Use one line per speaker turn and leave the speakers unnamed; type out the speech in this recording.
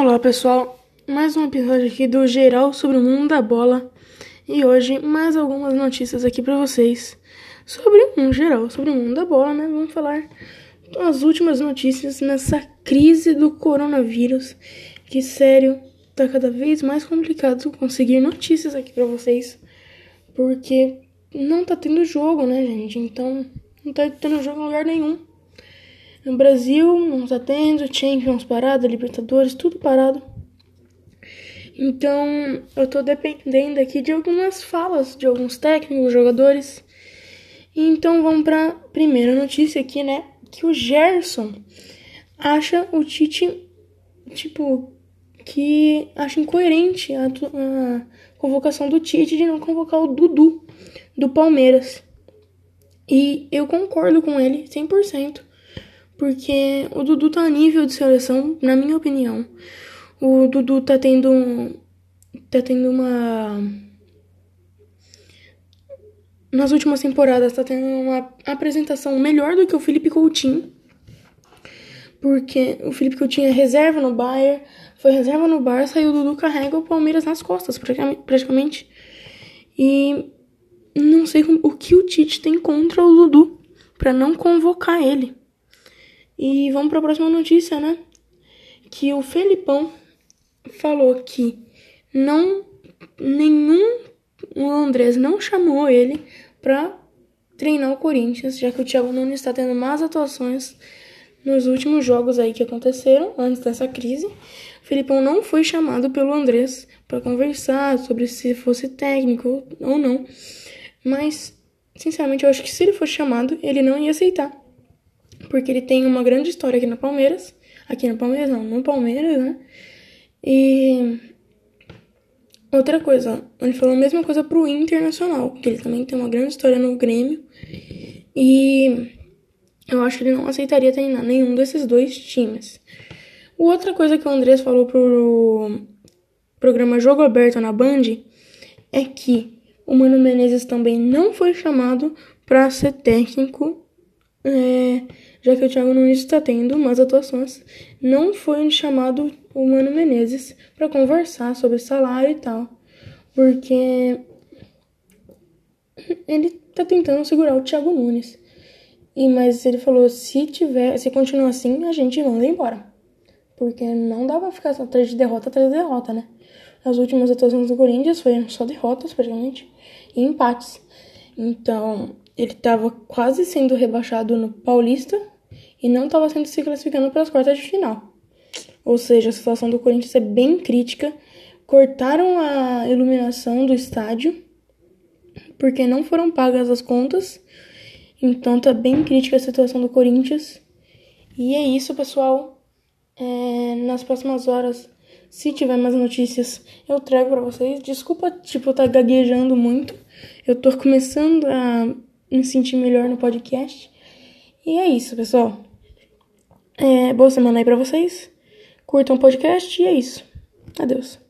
Olá pessoal, mais um episódio aqui do Geral sobre o Mundo da Bola e hoje mais algumas notícias aqui para vocês sobre um geral sobre o mundo da bola, né? Vamos falar das últimas notícias nessa crise do coronavírus, que sério tá cada vez mais complicado conseguir notícias aqui para vocês, porque não tá tendo jogo, né, gente? Então não tá tendo jogo em lugar nenhum. No Brasil, não tá tendo, Champions parado, Libertadores, tudo parado. Então, eu tô dependendo aqui de algumas falas de alguns técnicos, jogadores. Então, vamos pra primeira notícia aqui, né? Que o Gerson acha o Tite, tipo, que acha incoerente a, a convocação do Tite de não convocar o Dudu do Palmeiras. E eu concordo com ele 100%. Porque o Dudu tá a nível de seleção, na minha opinião. O Dudu tá tendo. tá tendo uma. Nas últimas temporadas tá tendo uma apresentação melhor do que o Felipe Coutinho. Porque o Felipe Coutinho é reserva no Bayern, foi reserva no Barça e o Dudu carrega o Palmeiras nas costas, praticamente. E não sei o que o Tite tem contra o Dudu para não convocar ele. E vamos para a próxima notícia, né? Que o Felipão falou que não nenhum o Andrés não chamou ele para treinar o Corinthians, já que o Thiago Nunes está tendo más atuações nos últimos jogos aí que aconteceram antes dessa crise. O Felipão não foi chamado pelo Andrés para conversar sobre se fosse técnico ou não, mas sinceramente eu acho que se ele fosse chamado, ele não ia aceitar porque ele tem uma grande história aqui no Palmeiras. Aqui no Palmeiras, não, no Palmeiras, né? E. Outra coisa, ele falou a mesma coisa pro Internacional, que ele também tem uma grande história no Grêmio. E eu acho que ele não aceitaria treinar nenhum desses dois times. Outra coisa que o Andrés falou pro programa Jogo Aberto na Band é que o Mano Menezes também não foi chamado para ser técnico é, já que o Thiago Nunes está tendo umas atuações, não foi chamado o Mano Menezes para conversar sobre salário e tal, porque ele tá tentando segurar o Thiago Nunes. E mas ele falou, se tiver, se continuar assim, a gente manda embora. Porque não dá pra ficar atrás de derrota atrás de derrota, né? As últimas atuações do Corinthians foram só derrotas, praticamente, e empates. Então, ele estava quase sendo rebaixado no Paulista e não estava sendo se classificando para as quartas de final. Ou seja, a situação do Corinthians é bem crítica. Cortaram a iluminação do estádio porque não foram pagas as contas. Então tá bem crítica a situação do Corinthians. E é isso, pessoal. É, nas próximas horas, se tiver mais notícias, eu trago para vocês. Desculpa, tipo, tá gaguejando muito. Eu tô começando a me sentir melhor no podcast. E é isso, pessoal. É, boa semana aí pra vocês. Curtam o podcast e é isso. Adeus.